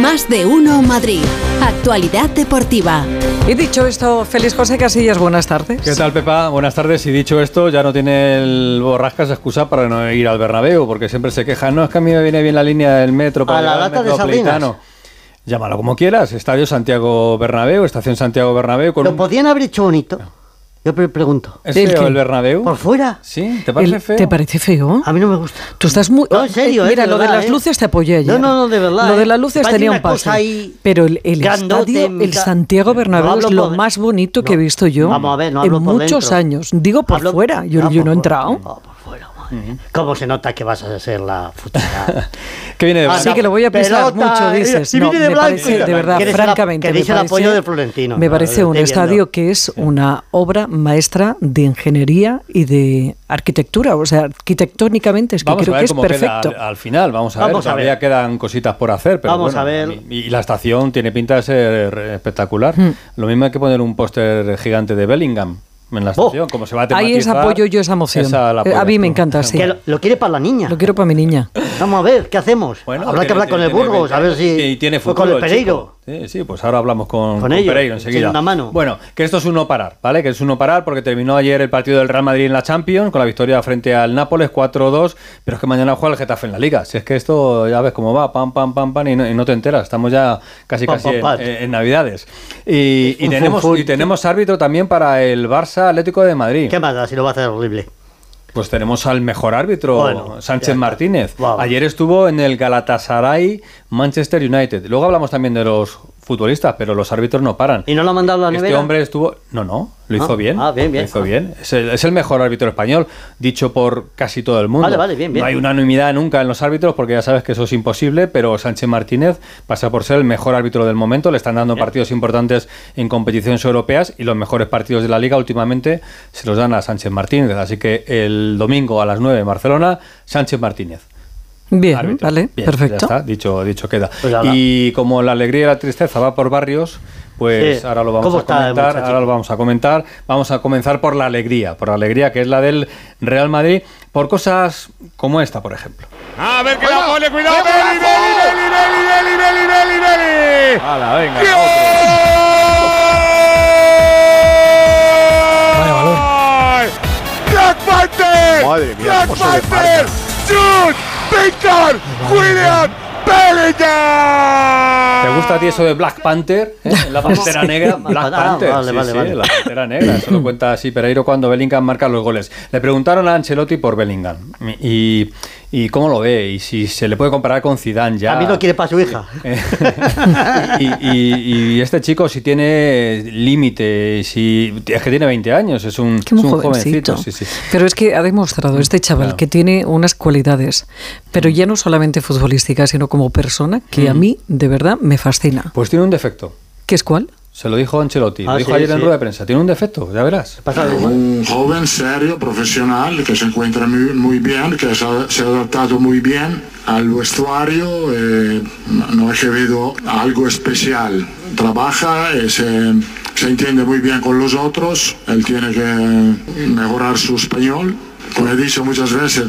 Más de uno Madrid. Actualidad deportiva. Y dicho esto, Félix José Casillas, buenas tardes. ¿Qué tal, Pepa? Buenas tardes. Y dicho esto, ya no tiene el Borrascas excusa para no ir al Bernabéu, porque siempre se queja. No, es que a mí me viene bien la línea del metro para A la lata de Metropolitano. Llámalo como quieras. Estadio Santiago Bernabéu, Estación Santiago Bernabéu. Con ¿Lo un... podían haber hecho bonito? Yo pre- pregunto. ¿Es ¿El feo el Bernabéu? ¿Por fuera? ¿Sí? ¿Te parece El- feo? ¿Te parece feo? A mí no me gusta. Tú estás muy... No, en serio, Eh, Mira, eh, de lo de verdad, las eh. luces te apoyé ayer. No, no, no, de verdad, Lo de las luces tenía un ahí Pero el, el grandote, estadio, el Santiago Bernabéu No es lo por- más bonito que he No, visto yo vamos a ver, no en hablo por muchos dentro. años. Digo por Hablo- fuera, yo, Ah, yo por no he entrado. ¿Cómo se nota que vas a ser la futura? ¿Qué viene de blanco? Sí, que lo voy a pisar Pelota, mucho, dices. y No, viene de me blanco, parece, y- de verdad, que francamente. que me eres el parece- apoyo de Florentino. Me parece un estadio que es una obra maestra de ingeniería y de arquitectura. O sea, arquitectónicamente es que Vamos creo a que ver es cómo perfecto. queda al, al final, vamos a Vamos ver. Todavía quedan cositas por hacer, pero Vamos bueno, a ver. mí- Y, la estación tiene pinta de ser espectacular. Hmm. Lo mismo hay que poner un póster gigante de Bellingham en la Oh. estación, como se va a Ahí tematizar. es apoyo yo esa emoción. esa la Eh, a mí me encanta, sí. Lo, lo quiere para la niña. Lo quiero para mi niña. Vamos a ver, ¿qué hacemos? Bueno, Habrá que hablar con el Burgos, a ver 20 si... Y tiene futuro. con el chico. Sí, sí, pues ahora hablamos con, Con con ellos, Pereiro enseguida. una mano. Bueno, que esto es un no parar, ¿vale? Que es un no parar porque terminó ayer el partido del Real Madrid en la Champions con la victoria frente al Nápoles 4-2, pero es que mañana juega el Getafe en la Liga. Si es que esto ya ves cómo va, pam, pam, pam, pam, y no, y no te enteras. Estamos ya casi Pam, casi pam, en, Navidades. Y, tenemos, y tenemos árbitro también para el Barça Atlético de Madrid. ¿Qué más da si lo va a hacer horrible? Pues tenemos al mejor árbitro, Bueno, Sánchez. Martínez. Ayer estuvo en el Galatasaray Manchester United. Luego hablamos también de los futbolistas, pero los árbitros no paran. ¿Y no lo ha mandado a la Este nevera? hombre estuvo. No, no, lo hizo Ah, bien. ah, bien, bien. Lo hizo bien. Es el, es el mejor árbitro español, dicho por casi todo el mundo. Vale, vale, bien, bien. No hay unanimidad nunca en los árbitros, porque ya sabes que eso es imposible, pero Sánchez Martínez pasa por ser el mejor árbitro del momento. Le están dando partidos importantes en competiciones europeas y los mejores partidos de la liga últimamente se los dan a Sánchez Martínez. Así que el domingo a las 9 en Barcelona, Sánchez Martínez. Bien, árbitro. vale, Bien, perfecto. Ya está, dicho, dicho queda. Pues y como la alegría y la tristeza va por barrios, pues sí. ahora lo vamos a comentar. Ahora lo vamos a comentar. Vamos a comenzar por la alegría, por la alegría que es la del Real Madrid, por cosas como esta, por ejemplo. A ver que la pone, cuidado, Beli, Beli, Beli, Beli, Beli, Beli, Hala, venga. Vaya valor. Black Panther. Madre mía, Black Panther. Shoot. Victor William Bellingham! ¿Te gusta a ti eso de Black Panther? ¿eh? La pantera negra. Black Ah, Panther. vale, sí, vale, sí, vale. la pantera negra. Eso lo cuenta así Pereiro cuando Bellingham marca los goles. Le preguntaron a Ancelotti por Bellingham. Y, y cómo lo ve. Y si se le puede comparar con Zidane ya. A mí lo quiere para su hija. Y, y- y este chico si tiene límite, si es que tiene 20 años, es un, es jovencito. jovencito. Sí, sí. Pero es que ha demostrado este chaval Claro. que tiene unas cualidades, pero ya no solamente futbolísticas, sino como persona, que a mí de verdad me fascina. Pues tiene un defecto. ¿Qué es cuál? Se lo dijo Ancelotti, Ah, lo dijo sí, ayer en rueda de prensa. Tiene un defecto, ya verás. Un joven serio, profesional, que se encuentra muy, muy bien, que se ha, se ha adaptado muy bien al vestuario, eh, no ha habido algo especial. Trabaja, eh, se, se entiende muy bien con los otros, él tiene que mejorar su español. Como he dicho muchas veces,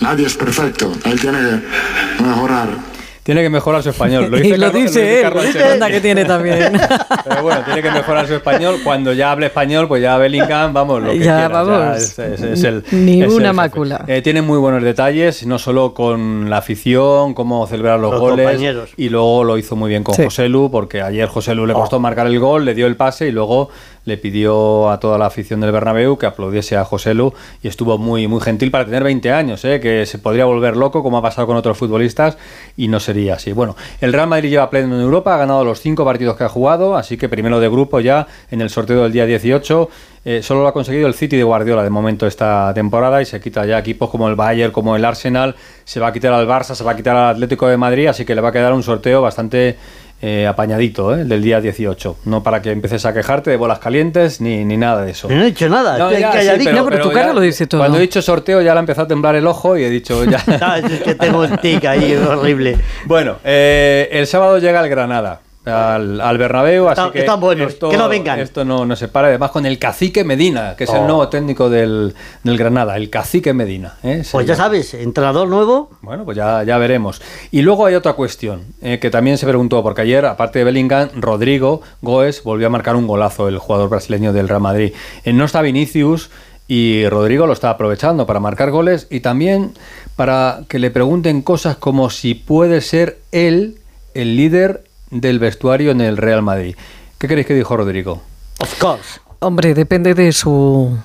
nadie es perfecto, él tiene que mejorar. Tiene que mejorar su español. Lo y dice lo Carlos- dice él. Carlo ¿Qué Ancelotti. onda que tiene también? Pero bueno, tiene que mejorar su español. Cuando ya hable español, pues ya Bellingham, vamos, lo que Ya, vamos. es, es- es el, Ni es una mácula. Eh, tiene muy buenos detalles, no solo con la afición, cómo celebrar los, Los goles. compañeros. Y luego lo hizo muy bien con Sí. José Lu, porque ayer José Lu le Oh. costó marcar el gol, le dio el pase y luego le pidió a toda la afición del Bernabéu que aplaudiese a José Lu y estuvo muy, muy gentil para tener 20 años, ¿eh? que se podría volver loco como ha pasado con otros futbolistas y no sería así. Bueno, el Real Madrid lleva pleno en Europa, ha ganado los cinco partidos que ha jugado, así que primero de grupo ya en el sorteo del día 18. Eh, solo lo ha conseguido el City de Guardiola de momento esta temporada y se quita ya equipos como el Bayern, como el Arsenal, se va a quitar al Barça, se va a quitar al Atlético de Madrid, así que le va a quedar un sorteo bastante eh, apañadito, ¿eh? del día 18. No para que empieces a quejarte de bolas calientes ni, ni nada de eso. No he dicho nada, No, ya, sí. No, pero tu cara lo dice todo. Cuando he dicho sorteo ya le ha empezado a temblar el ojo y he dicho ya. Ah, es que tengo un tic ahí horrible. bueno, eh, el sábado llega el Granada. Al, al Bernabéu, Está- así que están buenos, esto, que no vengan. esto no, no se para, además con el cacique Medina, que es Oh. el nuevo técnico del, del Granada, el cacique Medina. ¿eh? Pues ya sabes, entrenador nuevo. Bueno, pues ya, ya veremos. Y luego hay otra cuestión eh, que también se preguntó, porque ayer, aparte de Bellingham, Rodrigo Goes volvió a marcar un golazo, el jugador brasileño del Real Madrid. Eh, no está Vinicius y Rodrigo lo está aprovechando para marcar goles y también para que le pregunten cosas como si puede ser él el líder del vestuario en el Real Madrid. ¿Qué creéis que dijo Rodrigo? Of course. Hombre, depende de su...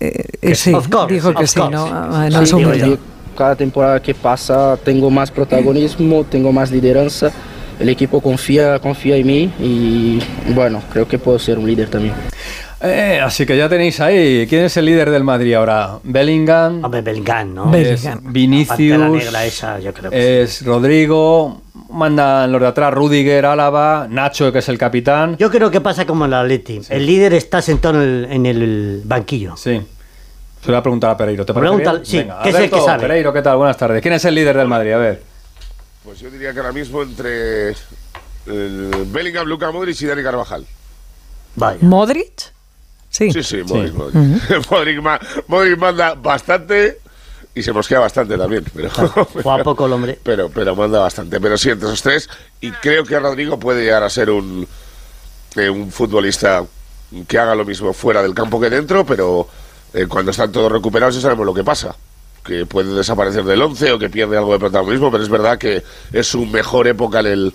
eh, eh, sí, Of course, dijo que of sí, course. ¿no? Ah, Sí, no es digo. Cada temporada que pasa tengo más protagonismo, tengo más lideranza. El equipo confía, confía en mí y bueno, creo que puedo ser un líder también. Eh, así que ya tenéis ahí. ¿Quién es el líder del Madrid ahora? Bellingham. Hombre, Bellingham, ¿no? Bell- es Bellingham. Vinicius, La negra esa, yo creo que es Rodrigo, mandan los de atrás Rudiger, Álava, Nacho, que es el capitán. Yo creo que pasa como en el Atleti. El líder está sentado en el, en el banquillo. Sí. Se lo voy a preguntar a Pereiro. ¿Te parece bien? sí, Venga, que es el Alberto, que sabe. Pereiro, ¿qué tal? Buenas tardes. ¿Quién es el líder del Madrid? A ver. Pues yo diría que ahora mismo entre el Bellingham, Luka Modric y Dani Carvajal. Vaya. ¿Modric? Sí. Sí, sí, Modric. Modric. Modric, ma- Modric manda bastante y se mosquea bastante también. Pero, Fue a poco el hombre. pero, pero manda bastante. Pero sí, entre esos tres. Y creo que Rodrigo puede llegar a ser un, eh, un futbolista que haga lo mismo fuera del campo que dentro, pero eh, cuando están todos recuperados ya sabemos lo que pasa. Que puede desaparecer del 11 o que pierde algo de protagonismo, pero es verdad que es su mejor época en, el,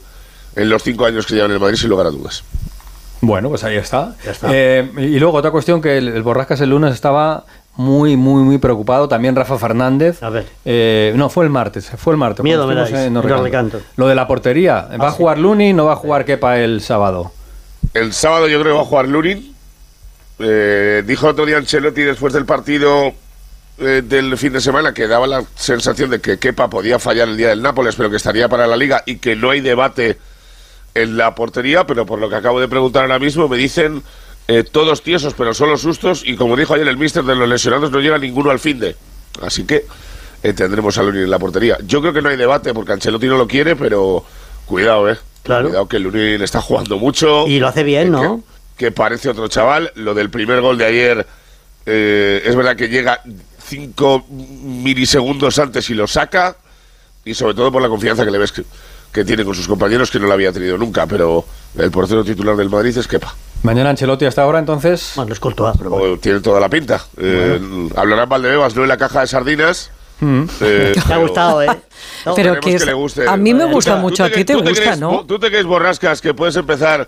en los cinco años que lleva en el Madrid, sin lugar a dudas. Bueno, pues ahí está. Ya está. Eh, y luego otra cuestión que el, el Borrascas el lunes estaba muy, muy, muy preocupado. También Rafa Fernández. A ver. Eh, no, fue el martes. Fue el martes. Miedo me dais, en recanto. Lo de la portería. ¿Va a jugar Luni? ¿No va a jugar Kepa el sábado? El sábado yo creo que va a jugar Lunin. Eh, dijo otro día Ancelotti después del partido eh, del fin de semana que daba la sensación de que Kepa podía fallar el día del Nápoles, pero que estaría para la liga y que no hay debate en la portería, pero por lo que acabo de preguntar ahora mismo me dicen eh, todos tiesos, pero solo sustos y como dijo ayer el mister de los lesionados no llega ninguno al fin de. Así que eh, tendremos a Lunin en la portería. Yo creo que no hay debate porque Ancelotti no lo quiere, pero cuidado, eh. Claro. Cuidado que Lunin está jugando mucho Y lo hace bien, ¿no? que, que parece otro chaval. Lo del primer gol de ayer eh, es verdad que llega cinco milisegundos antes y lo saca. Y sobre todo por la confianza que le ves que, que tiene con sus compañeros, que no la había tenido nunca. Pero el portero titular del Madrid es Kepa. Mañana Ancelotti hasta ahora, entonces. Bueno, es Courtois, pero bueno. Tiene toda la pinta. Eh, hablarán Valdebebas, no en la caja de sardinas. Mm. Eh, Te ha gustado, ¿eh? No, Pero que es- le guste. a mí me gusta mucho, a ti te gusta, crees- ¿no? ¿Tú te crees, Borrascas, que puedes empezar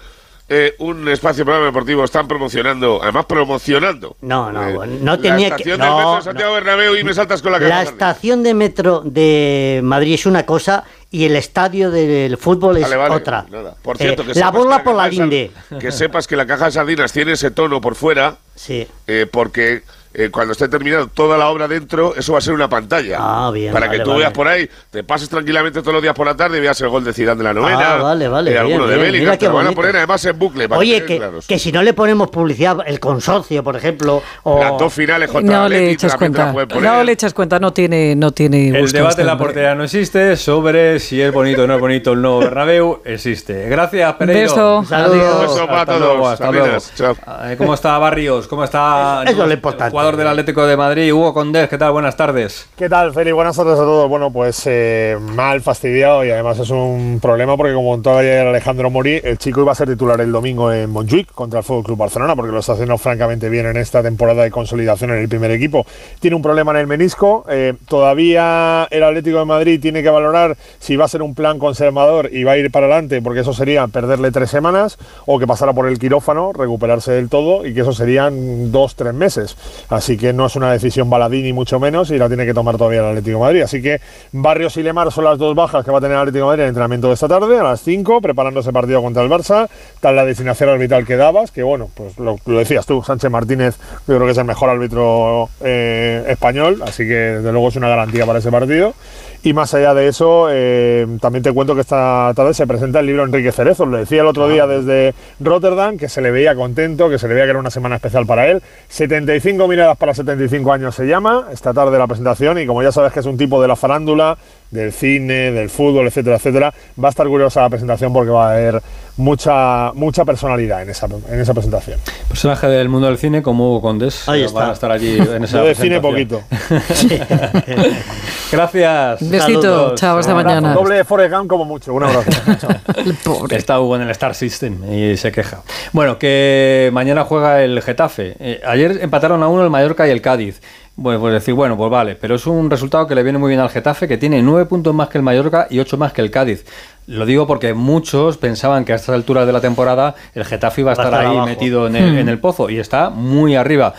eh, un espacio programa deportivo? Están promocionando, además promocionando. No, no, eh, no tenía la que- estación no, del metro de no. Santiago Bernabéu y me saltas con la caja La de estación de metro de Madrid es una cosa y el estadio del fútbol es Vale, vale, otra. nada. Por cierto, Eh, que la bola que por la de linde. Que sepas que la caja de sardinas tiene ese tono por fuera, Sí. eh, porque eh, cuando esté terminada toda la obra dentro, eso va a ser una pantalla. Ah, bien, Para vale, que tú vale. veas por ahí, te pases tranquilamente todos los días por la tarde y veas el gol de Zidane de la novena. Ah, vale, vale, eh, bien, alguno de bien, Bellingham, te lo van a poner además en bucle. para Oye, que que, si no le ponemos publicidad, el consorcio, por ejemplo, o... Las dos finales contra No le echas cuenta. No le echas cuenta, no tiene, no tiene El debate este en la portería no existe, sobre si es bonito o no es bonito el nuevo Bernabéu, existe. Gracias, Pereiro. Beso. Saludos. Beso para Hasta todos. luego, hasta luego. Eh, ¿Cómo está Barrios? ¿Cómo está Eso es lo importante. Jugador del Atlético de Madrid, Hugo Condés? ¿Qué tal? Buenas tardes. ¿Qué tal, Feli? Buenas tardes a todos. Bueno, pues eh, mal, fastidiado y además es un problema porque como contó ayer Alejandro Morí, el chico iba a ser titular el domingo en Montjuic contra el Fútbol Club Barcelona porque lo está haciendo francamente bien en esta temporada de consolidación en el primer equipo. Tiene un problema en el menisco. eh, todavía el Atlético de Madrid tiene que valorar si va a ser un plan conservador y va a ir para adelante porque eso sería perderle tres semanas o que pasara por el quirófano, recuperarse del todo y que eso serían dos, tres meses. Así que no es una decisión baladí ni mucho menos y la tiene que tomar todavía el Atlético de Madrid. Así que Barrios y Lemar son las dos bajas que va a tener el Atlético de Madrid en el entrenamiento de esta tarde, a las 5, preparando ese partido contra el Barça. Tal la designación arbitral que dabas, que bueno, pues lo, lo decías tú, Sánchez Martínez, yo creo que es el mejor árbitro eh, español, así que desde luego es una garantía para ese partido. Y más allá de eso, eh, también te cuento que esta tarde se presenta el libro Enrique Cerezo. Lo decía el otro día desde Rotterdam, que se le veía contento, que se le veía que era una semana especial para él. 75 para 75 años se llama, esta tarde la presentación, y como ya sabes que es un tipo de la farándula, del cine, del fútbol, etcétera, etcétera, va a estar curiosa la presentación porque va a haber mucha mucha personalidad en esa, en esa presentación. Personaje del mundo del cine como Hugo Condes. Ahí está. Van a estar allí en esa Yo de cine poquito. Gracias. Besito, Saludos. chao, hasta mañana. Doble de Forrest Gump como mucho. Un abrazo. Chao. El pobre. Está Hugo en el Star System y se queja. Bueno, que mañana juega el Getafe. Eh, ayer empataron a uno el Mallorca y el Cádiz. Bueno, pues decir, bueno, pues vale, pero es un resultado que le viene muy bien al Getafe, que tiene nueve puntos más que el Mallorca y ocho más que el Cádiz. Lo digo porque muchos pensaban que a estas alturas de la temporada el Getafe iba a estar ahí abajo. metido en el, en el pozo y está muy arriba.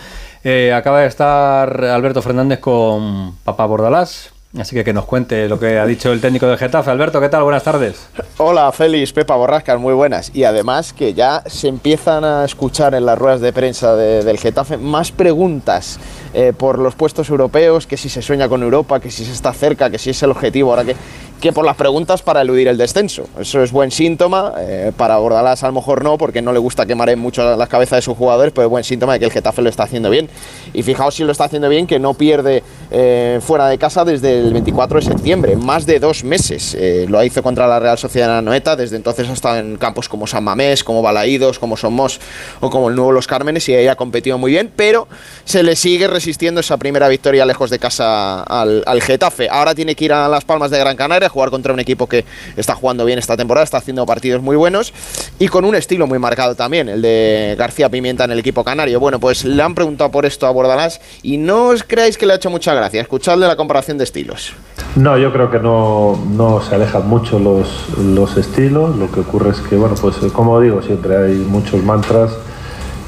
Eh, acaba de estar Alberto Fernández con Papá Bordalás, así que que nos cuente lo que ha dicho el técnico del Getafe. Alberto, ¿qué tal? Buenas tardes. Hola Félix, Pepa Borrascas, muy buenas. Y además que ya se empiezan a escuchar en las ruedas de prensa de- del Getafe más preguntas eh, por los puestos europeos, que si se sueña con Europa, que si se está cerca, que si es el objetivo, ahora que, que por las preguntas para eludir el descenso. Eso es buen síntoma, eh, para Bordalás a lo mejor no, porque no le gusta quemar mucho las cabezas de sus jugadores, pero es buen síntoma de que el Getafe lo está haciendo bien. Y fijaos si lo está haciendo bien, que no pierde eh, fuera de casa desde el 24 de septiembre, más de dos meses. Eh, lo hizo contra la Real Sociedad de la Noeta, desde entonces ha estado en campos como San Mamés, como Balaídos, como Somos o como el nuevo Los Cármenes y ahí ha competido muy bien, pero se le sigue resistiendo esa primera victoria lejos de casa al, al Getafe. Ahora tiene que ir a Las Palmas de Gran Canaria jugar contra un equipo que está jugando bien esta temporada, está haciendo partidos muy buenos y con un estilo muy marcado también, el de García Pimienta en el equipo canario. Bueno, pues le han preguntado por esto a Bordalás y no os creáis que le ha hecho mucha gracia. Escuchadle la comparación de estilos. No, yo creo que no, no se alejan mucho los, los estilos. Lo que ocurre es que, bueno, pues eh, como digo, siempre hay muchos mantras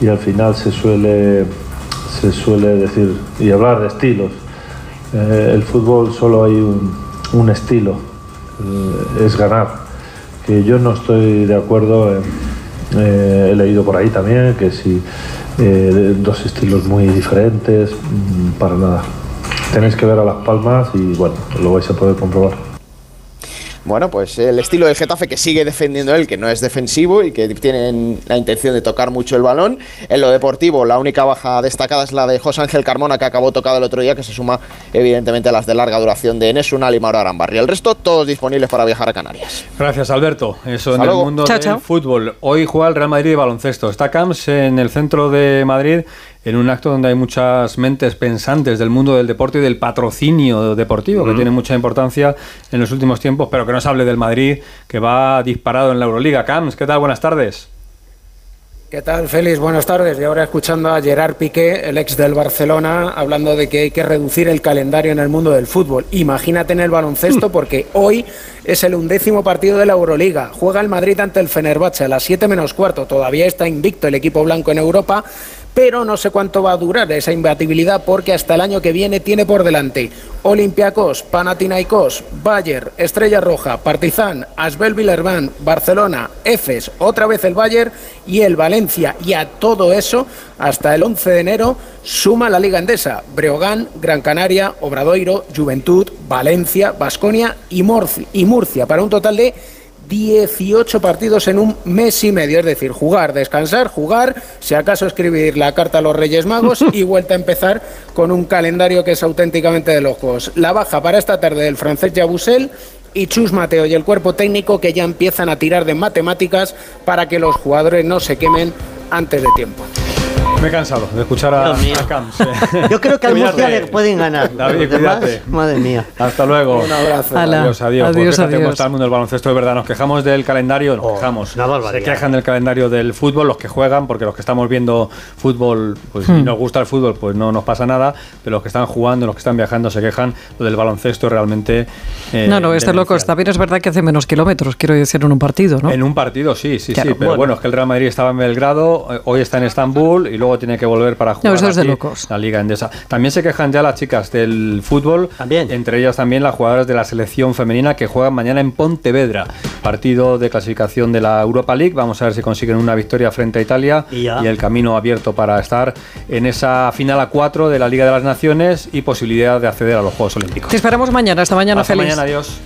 y al final se suele, se suele decir y hablar de estilos. Eh, el fútbol solo hay un, un estilo, es ganar. Que yo no estoy de acuerdo, en- eh, he leído por ahí también que si eh, dos estilos muy diferentes, mm, para nada. Tenéis que ver a Las Palmas y bueno, lo vais a poder comprobar. Bueno, pues el estilo del Getafe que sigue defendiendo él, que no es defensivo y que tienen la intención de tocar mucho el balón. En lo deportivo, la única baja destacada es la de José Ángel Carmona, que acabó tocado el otro día, que se suma evidentemente a las de larga duración de Enes Unal y Mauro Arambarri. El resto, todos disponibles para viajar a Canarias. Gracias, Alberto. Eso en el mundo Chao, del chao. fútbol. Hoy juega el Real Madrid de baloncesto. Está Camps en el centro de Madrid en un acto donde hay muchas mentes pensantes del mundo del deporte y del patrocinio deportivo, que tiene mucha importancia en los últimos tiempos, pero que no se hable del Madrid, que va disparado en la Euroliga. Camps, ¿qué tal? Buenas tardes. ¿Qué tal, Félix? Buenas tardes. Y ahora escuchando a Gerard Piqué, el ex del Barcelona, hablando de que hay que reducir el calendario en el mundo del fútbol. Imagínate en el baloncesto, porque hoy es el undécimo partido de la Euroliga. Juega el Madrid ante el Fenerbahce a las 7 menos cuarto. Todavía está invicto el equipo blanco en Europa, pero no sé cuánto va a durar esa imbatibilidad, porque hasta el año que viene tiene por delante Olympiacos, Panathinaikos, Bayer, Estrella Roja, Partizan, Asbel Villerban, Barcelona, Efes, otra vez el Bayer y el Valencia. Y a todo eso, hasta el 11 de enero, suma la Liga Endesa, Breogán, Gran Canaria, Obradoiro, Juventud, Valencia, Basconia y, Murcia, para un total de 18 partidos en un mes y medio, es decir, jugar, descansar, jugar, si acaso escribir la carta a los Reyes Magos y vuelta a empezar con un calendario que es auténticamente de locos. La baja para esta tarde del francés Jabusel y Chus Mateo y el cuerpo técnico que ya empiezan a tirar de matemáticas para que los jugadores no se quemen antes de tiempo. Me he cansado de escuchar a, a Camps. Yo creo que al. Murcia le pueden ganar. David, cuídate. madre mía. Hasta luego. Un abrazo. Ala. Adiós, adiós. Adiós, Pues adiós. está el mundo del baloncesto, de verdad. Nos quejamos del calendario, nos quejamos. una barbaridad. Se quejan del calendario del fútbol, los que juegan, porque los que estamos viendo fútbol, pues si nos gusta el fútbol, pues no nos pasa nada. Pero los que están jugando, los que están viajando, se quejan. Lo del baloncesto es realmente. eh, No, no, este loco. También es verdad que hace menos kilómetros, quiero decir, en un partido, ¿no? En un partido, sí, sí, Claro, sí. Pero bueno. bueno. es que el Real Madrid estaba en Belgrado, eh, hoy está en Estambul y luego tiene que volver para jugar eso es de aquí locos. la Liga Endesa. También se quejan ya las chicas del fútbol, entre ellas también las jugadoras de la selección femenina que juegan mañana en Pontevedra, partido de clasificación de la Europa League. Vamos a ver si consiguen una victoria frente a Italia Y ya. el camino abierto para estar en esa final a cuatro de la Liga de las Naciones y posibilidad de acceder a los Juegos Olímpicos. Te esperamos mañana. Hasta mañana, Hasta feliz. mañana, adiós.